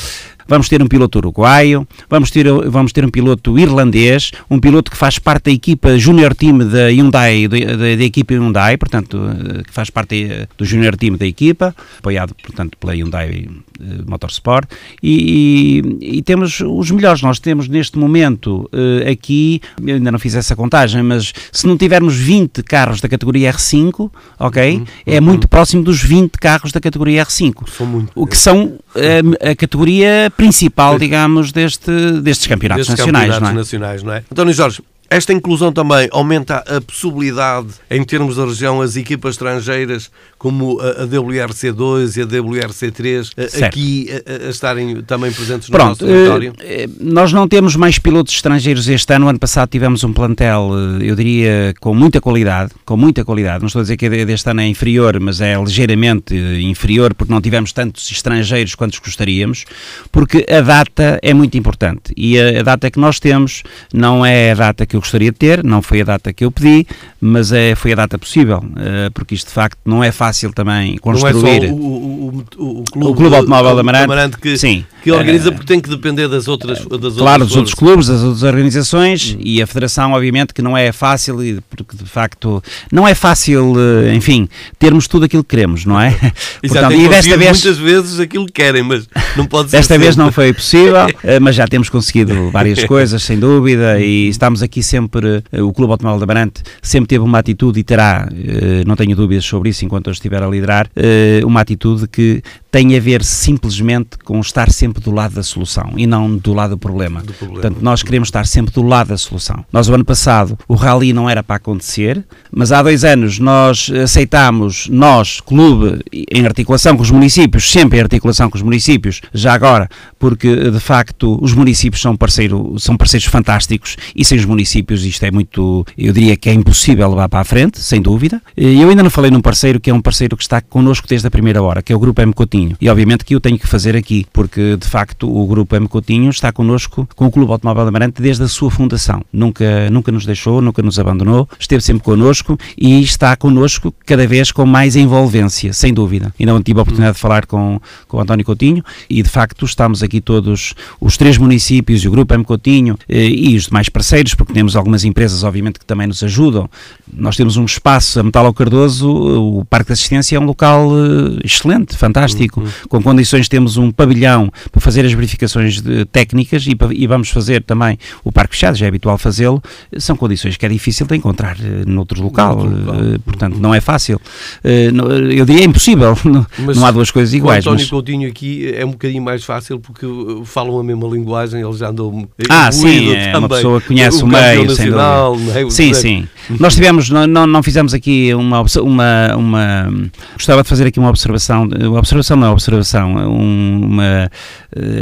Vamos ter um piloto uruguaio, vamos ter, vamos ter um piloto irlandês, um piloto que faz parte da equipa Junior Team da Hyundai, da, equipa Hyundai, portanto, eh, que faz parte eh, do Junior Team da equipa, apoiado, portanto, pela Hyundai eh, Motorsport, e, e, e, temos os melhores. Nós temos neste momento aqui, ainda não fiz essa contagem, mas se não tivermos 20 carros da categoria R5, ok, uhum, é uhum. muito próximo dos 20 carros da categoria R5. São muito. O que são a, a categoria principal, digamos, deste, destes campeonatos destes nacionais. Campeonatos não é? nacionais, não é? António Jorge, Esta inclusão também aumenta a possibilidade, em termos da região, as equipas estrangeiras, como a WRC2 e a WRC3, certo. aqui a, a, estarem também presentes no Pronto, nosso território? Nós não temos mais pilotos estrangeiros este ano. Ano passado tivemos um plantel, eu diria, com muita qualidade, com muita qualidade. Não estou a dizer que deste ano é inferior, mas é ligeiramente inferior porque não tivemos tantos estrangeiros quantos gostaríamos, porque a data é muito importante e a, a data que nós temos não é a data que eu gostaria de ter, não foi a data que eu pedi, mas é, foi a data possível, uh, porque isto de facto não é fácil também construir. Não é o, o, o, Clube, o clube Automóvel da Amarante, Amarante que, sim, que organiza, uh, porque tem que depender das outras. Das claro, outras dos outros clubes, das outras organizações hum. e a Federação, obviamente, que não é fácil, porque de facto não é fácil, eh, enfim, termos tudo aquilo que queremos, não é? (laughs) Portanto, e desta vez muitas vezes aquilo que querem, mas não pode (laughs) ser. Desta vez não foi possível, (laughs) mas já temos conseguido várias coisas, sem dúvida, e estamos aqui sempre. O Clube Automóvel da Amarante sempre teve uma atitude e terá, eh, não tenho dúvidas sobre isso enquanto eu estiver a liderar, eh, uma atitude que tem a ver simplesmente com estar sempre do lado da solução e não do lado do problema. Do problema. Portanto, nós queremos estar sempre do lado da solução. Nós, o ano passado, o rally não era para acontecer, mas há dois anos nós aceitámos, nós, clube, em articulação com os municípios, sempre em articulação com os municípios, já agora, porque de facto os municípios são, parceiro, são parceiros fantásticos e sem os municípios isto é muito, eu diria que é impossível levar para a frente, sem dúvida. Eu ainda não falei num parceiro que é um parceiro que está connosco desde a primeira hora, que é o Grupo M Coutinho. E obviamente que eu tenho que fazer aqui, porque de facto o Grupo M Coutinho está connosco com o Clube Automóvel da Amarante desde a sua fundação. Nunca, nunca nos deixou, nunca nos abandonou, esteve sempre connosco e está connosco cada vez com mais envolvência, sem dúvida. E não tive a oportunidade de falar com, com o António Coutinho e de facto estamos aqui todos, os três municípios e o Grupo M Coutinho eh, e os demais parceiros, porque temos algumas empresas obviamente que também nos ajudam. Nós temos um espaço, a Metal ao Cardoso, o Parque de Assistência é um local eh, excelente, fantástico, uhum. com condições temos um pavilhão para fazer as verificações de, técnicas e, e, vamos fazer também o Parque Fechado, já é habitual fazê-lo, são condições que é difícil de encontrar uh, noutro local, local. Uh, portanto uhum. não é fácil. Uh, eu diria é impossível, (laughs) não, não há duas coisas iguais. O António mas... Coutinho aqui é um bocadinho mais fácil porque falam a mesma linguagem, eles já andam Ah, sim, é também. uma pessoa que conhece o, o meio, nacional, é? Sim, sim. Nós tivemos, não, não fizemos aqui uma, uma, uma, gostava de fazer aqui uma observação, uma observação é observação, uma,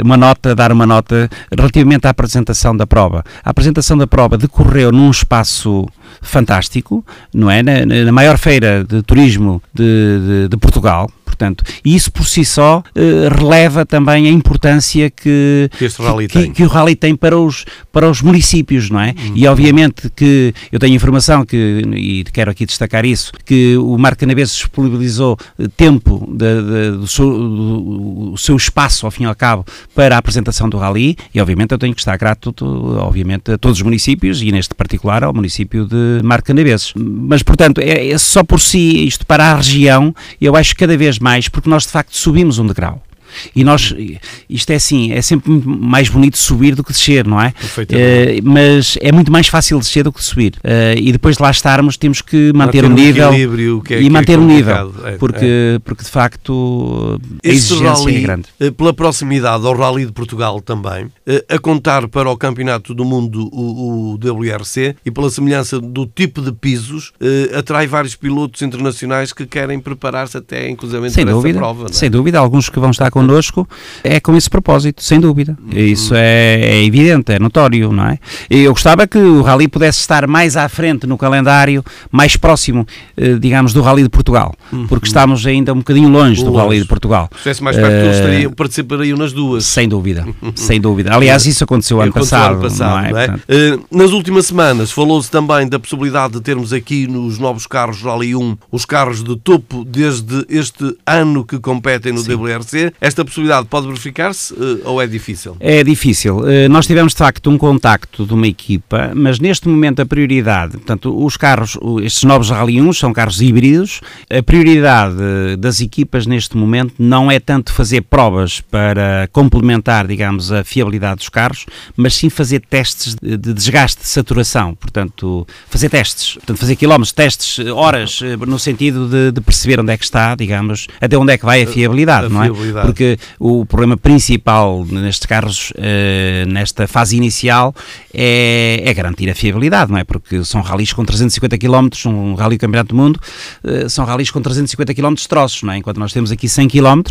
uma nota, dar uma nota relativamente à apresentação da prova. A apresentação da prova decorreu num espaço fantástico, não é? Na, na maior feira de turismo de, de, de Portugal, portanto, e isso por si só uh, releva também a importância que, que, que, que o rally tem para os, para os municípios, não é? Uhum. E obviamente que eu tenho informação que, e quero aqui destacar isso, que o Marco Canaveses disponibilizou eh, tempo de, de, do, seu, do, do, seu, espaço, ao fim e ao cabo, para a apresentação do rally, e obviamente eu tenho que estar grato, obviamente, a todos os municípios, e neste particular ao município de Marco Canaveses. Mas, portanto, é, é só por si, isto para a região, eu acho que cada vez mais, porque nós de facto subimos um degrau. E nós, isto é assim, é sempre mais bonito subir do que descer, não é? Uh, mas é muito mais fácil descer do que subir. Uh, e depois de lá estarmos, temos que manter, um nível que é, e manter é um nível, é, porque, é. porque de facto a exigência rally, é grande. Eh, pela proximidade ao Rally de Portugal também, a contar para o Campeonato do Mundo, o, o WRC, e pela semelhança do tipo de pisos, atrai vários pilotos internacionais que querem preparar-se até, inclusive, para dúvida, essa prova. Sem dúvida, alguns que vão estar connosco é com esse propósito, sem dúvida. Isso é, é, evidente, é notório, não é? Eu gostava que o Rally pudesse estar mais à frente no calendário, mais próximo, eh, digamos, do Rally de Portugal, porque uhum. estamos ainda um bocadinho longe do Rally de Portugal. Se estivesse mais perto, eles estariam, participariam nas duas. Sem dúvida, (laughs) sem dúvida. Aliás, isso aconteceu ano passado. Passado não é? Não é? Uh, nas últimas semanas falou-se também da possibilidade de termos aqui nos novos carros Rally 1 os carros de topo desde este ano que competem no Sim. WRC. Esta possibilidade pode verificar-se uh, ou é difícil? É difícil. Uh, nós tivemos de facto um contacto de uma equipa, mas neste momento a prioridade, portanto, os carros, estes novos Rally 1 são carros híbridos, a prioridade das equipas neste momento não é tanto fazer provas para complementar, digamos, a fiabilidade dos carros, mas sim fazer testes de desgaste de saturação, portanto, fazer testes, portanto, fazer quilómetros, testes, horas, no sentido de, de perceber onde é que está, digamos, até onde é que vai a fiabilidade, a não é? Fiabilidade. Porque o problema principal nestes carros, uh, nesta fase inicial, é, é, garantir a fiabilidade, não é? Porque são ralis com 350 km, um rally Campeonato do Mundo, uh, são ralis com 350 km de troços, não é? Enquanto nós temos aqui 100 km,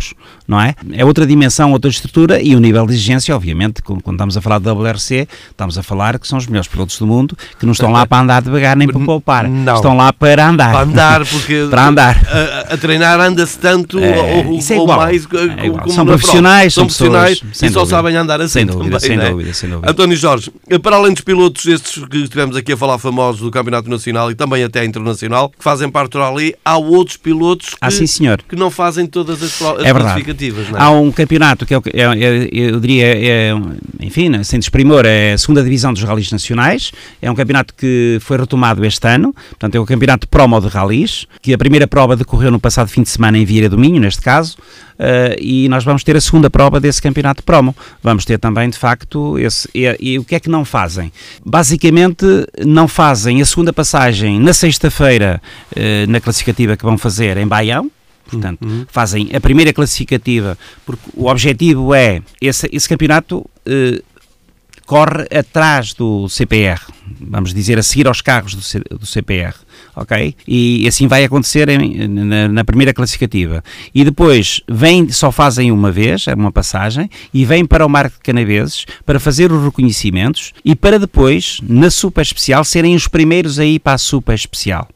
não é? É outra dimensão, outra estrutura e o nível de exigência, obviamente, quando estamos a falar de WRC, estamos a falar que são os melhores pilotos do mundo, que não estão lá para andar devagar nem para poupar, não. estão lá para andar. Para andar, porque (laughs) para andar. A, a treinar anda-se tanto é, ou, é ou, mais é como São profissionais, são profissionais pessoas, e só sabem andar assim. Sem dúvida, também, sem, né? dúvida sem dúvida. António Jorge, para além dos pilotos estes que estivemos aqui a falar famosos do Campeonato Nacional e também até internacional, que fazem parte do Rally, há outros pilotos que, ah, sim, senhor. que não fazem todas as, as é classificativas. É? Há um campeonato que é, é, eu diria, é, enfim, né, sem desprimor, é a segunda divisão dos Rallys Nacionais, é um campeonato que foi retomado este ano, portanto é o campeonato promo de Rallys, que a primeira prova decorreu no passado fim de semana em Vieira do Minho, neste caso, e nós vamos ter a segunda prova desse campeonato promo. Vamos ter também, de facto, esse. E, e o que é que não fazem? Basicamente, não fazem a segunda passagem na sexta-feira, uh, na classificativa que vão fazer em Baião, Portanto, uhum. fazem a primeira classificativa, porque o objetivo é esse, esse campeonato eh, corre atrás do CPR, vamos dizer, a seguir aos carros do, C, do CPR, ok? E assim vai acontecer em, na, na, primeira classificativa. E depois vem, só fazem uma vez, é uma passagem, e vêm para o Marco de Canaveses para fazer os reconhecimentos e para depois, na super especial, serem os primeiros a ir para a super especial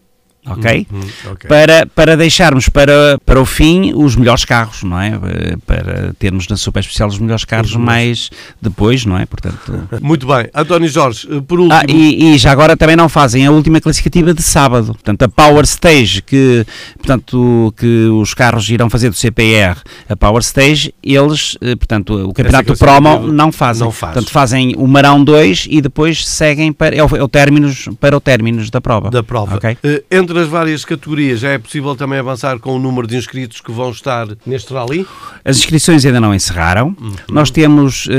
ok? Uhum, okay. Para, para deixarmos para, para o fim os melhores carros, não é? Eh, para termos na super especial os melhores carros uhum. mais depois, não é? Portanto... Muito bem. António Jorge, eh, por último... Ah, e, e, já agora também não fazem a última classificativa de sábado, portanto a Power Stage que, portanto, que os carros irão fazer do CPR, a Power Stage, eles, eh, portanto, o campeonato promo não fazem. Não faz. Portanto, fazem o Marão 2 e depois seguem para, é o, é o términos, para o términos da prova. Da prova. Okay? Uh, entre as várias categorias, já é possível também avançar com o número de inscritos que vão estar neste rally? As inscrições ainda não encerraram. Uhum. Nós temos uh,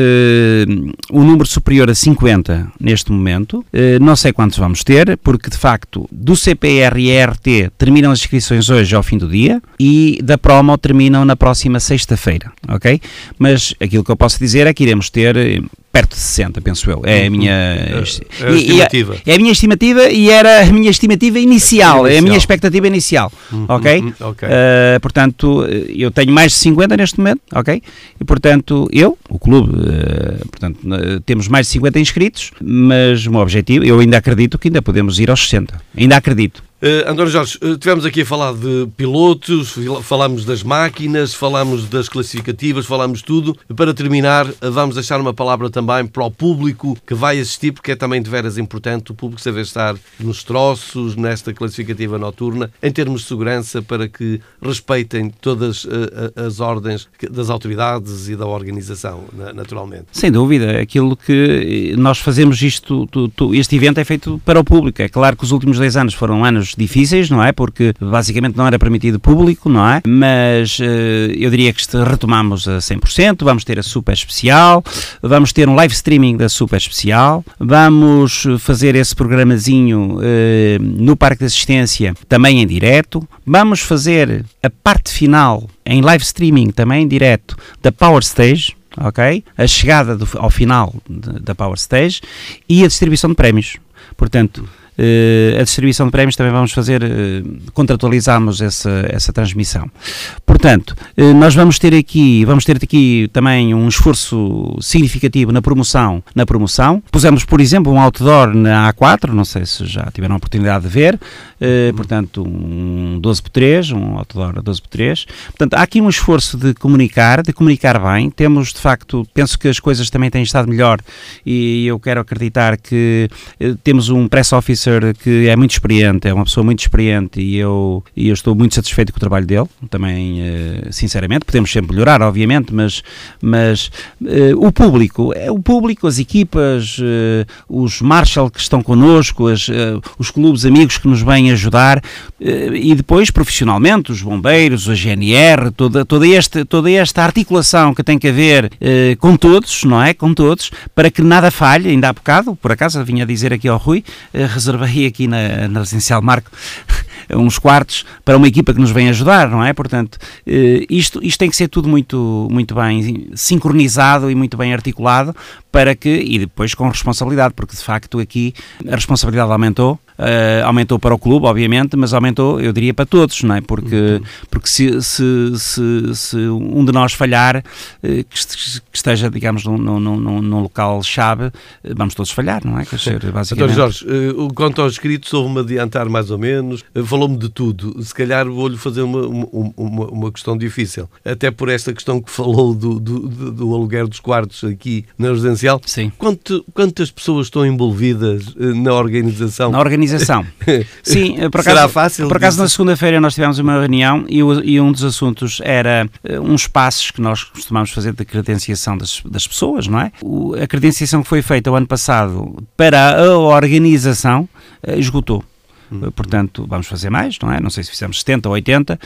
um número superior a 50 neste momento. Uh, não sei quantos vamos ter, porque de facto do CPR e ERT terminam as inscrições hoje ao fim do dia e da promo terminam na próxima sexta-feira, ok? Mas aquilo que eu posso dizer é que iremos ter perto de 60, penso eu. É a uhum. minha é, é a estimativa. E, é a minha estimativa e era a minha estimativa inicial, inicial. é a minha expectativa inicial, uhum, ok? Uhum, okay. Uh, portanto, eu tenho mais de 50 neste momento, ok? E portanto, eu, o clube, uh, portanto, uh, temos mais de 50 inscritos, mas o meu objetivo, eu ainda acredito que ainda podemos ir aos 60. Ainda acredito. Uh, António Jorge, uh, tivemos aqui a falar de pilotos, falámos das máquinas, falámos das classificativas, falámos tudo. Para terminar, uh, vamos deixar uma palavra também para o público que vai assistir, porque é também de veras importante o público saber estar nos troços, nesta classificativa noturna, em termos de segurança, para que respeitem todas as ordens das autoridades e da organização, naturalmente. Sem dúvida, aquilo que nós fazemos isto, este evento é feito para o público. É claro que os últimos 10 anos foram anos difíceis, não é? Porque basicamente não era permitido público, não é? Mas uh, eu diria que retomamos a 100%, vamos ter a super especial, vamos ter um live streaming da super especial, vamos fazer esse programazinho uh, no Parque de Assistência também em direto, vamos fazer a parte final em live streaming também em direto da Power Stage, ok? A chegada do, ao final de, da Power Stage e a distribuição de prémios. Portanto, a distribuição de prémios também vamos fazer, uh, contratualizamos essa, essa transmissão. Portanto, uh, nós vamos ter aqui, vamos ter aqui também um esforço significativo na promoção, na promoção. Pusemos, por exemplo, um outdoor na A4, não sei se já tiveram a oportunidade de ver, portanto, um 12 por 3, um outdoor 12 por 3. Portanto, há aqui um esforço de comunicar, de comunicar bem. Temos, de facto, penso que as coisas também têm estado melhor e eu quero acreditar que temos um press office que é muito experiente, é uma pessoa muito experiente e eu, e eu estou muito satisfeito com o trabalho dele, também, eh, sinceramente. Podemos sempre melhorar, obviamente, mas, mas uh, o público, é o público, as equipas, uh, os Marshall que estão connosco, as, os clubes amigos que nos vêm ajudar e depois, profissionalmente, os bombeiros, a GNR, toda, toda, este, toda esta articulação que tem que haver com todos, não é? Com todos, para que nada falhe, ainda há bocado, por acaso, vinha dizer aqui ao Rui, reservar reservei aqui na, na Residencial Marco (laughs) uns quartos para uma equipa que nos vem ajudar, não é? Portanto, eh, isto, isto tem que ser tudo muito, muito bem sincronizado e muito bem articulado para que, e depois com responsabilidade, porque de facto aqui a responsabilidade aumentou, Uh, aumentou para o clube, obviamente, mas aumentou, eu diria, para todos, não é? Porque, uhum. porque se, se, se, se, um de nós falhar, uh, que, esteja, digamos, num, num, num, num local-chave, uh, vamos todos falhar, não é? Quer dizer, (laughs) basicamente... Então, Jorge, quanto aos escritos, houve-me adiantar mais ou menos, falou-me de tudo. Se calhar vou-lhe fazer uma, uma, uma, questão difícil, até por esta questão que falou do, do, do, do aluguer dos quartos aqui na residencial. Sim. Quanto, quantas pessoas estão envolvidas na organização? Na organização organização. (laughs) Sim, eh, por acaso, Será fácil? Por acaso, na segunda-feira nós tivemos uma reunião e, e, um dos assuntos era uh, uns passos que nós costumamos fazer de credenciação das, das pessoas, não é? O, a credenciação que foi feita o ano passado para a organização uh, esgotou. Hum. Portanto, vamos fazer mais, não é? Não sei se fizemos 70 ou 80,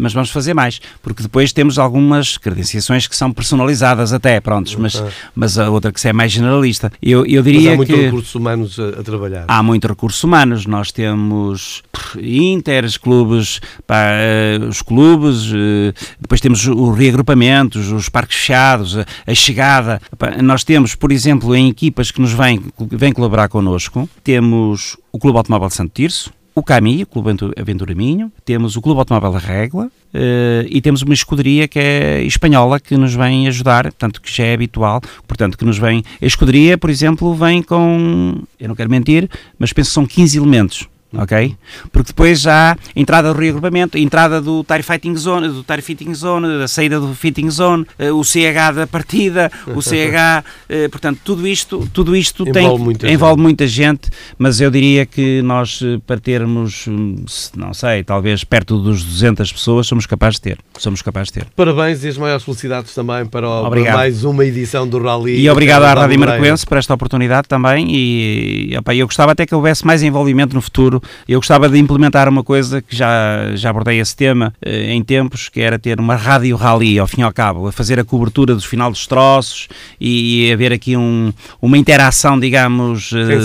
mas vamos fazer mais, porque depois temos algumas credenciações que são personalizadas até, prontos, mas, mas a outra que é mais generalista. Eu, eu diria mas há muito que... recursos humanos a, a, trabalhar. Há muitos recursos humanos, nós temos inters, clubes, pá, eh, os clubes, eh, depois temos os reagrupamentos, os parques fechados, a, a chegada. Pá, nós temos, por exemplo, em equipas que nos vêm, vêm colaborar connosco, temos o Clube Automóvel de Santo Tirso, o CAMI, o Clube Aventura Minho, temos o Clube Automóvel da Régua uh, e temos uma escuderia que é espanhola que nos vem ajudar, portanto, que já é habitual, portanto, que nos vem. A escuderia, por exemplo, vem com, eu não quero mentir, mas penso que são 15 elementos ok? Porque depois já há entrada do reagrupamento, entrada do tire fighting zone, do tire fitting zone, a saída do fitting zone, eh, o CH da partida, o CH, (laughs) eh, portanto, tudo isto, tudo isto envolve tem muita envolve gente. muita gente, mas eu diria que nós eh, para termos, hum, não sei, talvez perto dos 200 pessoas somos capazes de ter, somos capazes de ter. Parabéns e as maiores felicidades também para, o, para mais uma edição do Rally. E obrigado à Rádio Marcoense por esta oportunidade também e opa, eu gostava até que houvesse mais envolvimento no futuro eu gostava de implementar uma coisa que já, já abordei esse tema eh, em tempos, que era ter uma rádio rally, ao fim e ao cabo, a fazer a cobertura do final dos troços e, haver aqui um, uma interação, digamos, eh,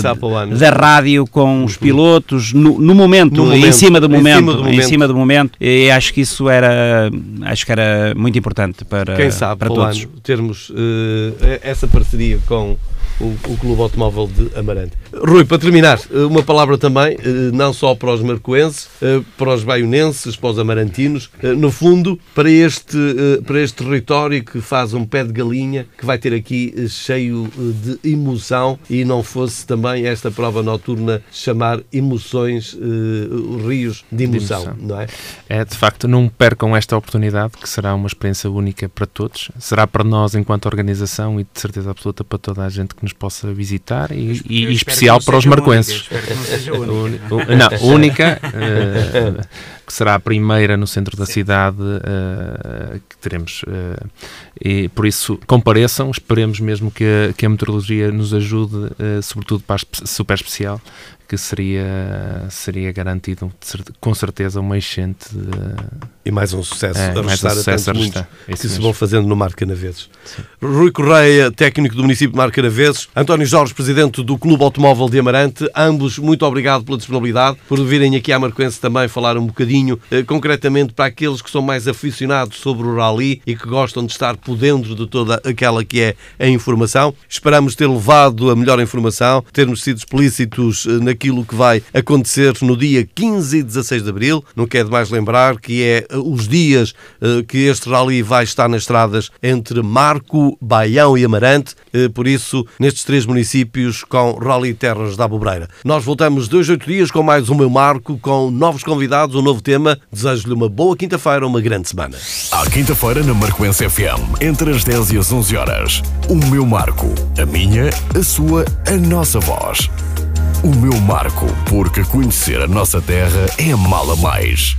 da rádio com os pilotos no, no, momento, no momento, em cima do momento, em cima do momento, em cima do momento. E acho que isso era, acho que era muito importante para, Quem sabe, para todos. Termos uh, essa parceria com o, o Clube Automóvel de Amarante. Rui, para terminar, eh, uma palavra também, eh, não só para os marcoenses, eh, para os baionenses, para os amarantinos, no fundo, para este, para este território que faz um pé de galinha, que vai ter aqui cheio de emoção e não fosse também esta prova noturna chamar emoções, rios de emoção, de emoção, não é? É, de facto, não percam esta oportunidade, que será uma experiência única para todos, será para nós enquanto organização e de certeza absoluta para toda a gente que nos possa visitar e, e especial para os marcoenses. Não, (laughs) única, uh, que será a primeira no centro da Sim. cidade uh, que teremos. Uh, e por isso compareçam, esperemos mesmo que a, que a meteorologia nos ajude, sobretudo para a super especial, que seria, seria garantido com certeza uma enchente. De, e mais um sucesso é, a restar um sucesso a tantos muitos que se vão fazendo no Mar Canaveses. Sim. Rui Correia, técnico do município de Mar Canaveses, António Jorge, presidente do Clube Automóvel de Amarante, ambos muito obrigado pela disponibilidade, por virem aqui à Marcoense também falar um bocadinho, eh, concretamente para aqueles que são mais aficionados sobre o rally e que gostam de estar por dentro de toda aquela que é a informação. Esperamos ter levado a melhor informação, termos sido explícitos eh, naquilo que vai acontecer no dia 15 e 16 de Abril. Não quer demais lembrar que é os dias eh, que este rally vai estar nas estradas entre Marco, Baião e Amarante, eh, por isso, nestes três municípios com Rally Terras da Abobreira. Nós voltamos dois, oito dias com mais o meu Marco, com novos convidados, um novo tema. Desejo-lhe uma boa quinta-feira, uma grande semana. À quinta-feira, na Marcoense FM, entre as 10 e as 11 horas. O meu Marco, a minha, a sua, a nossa voz. O meu Marco, porque conhecer a nossa terra é mala mais.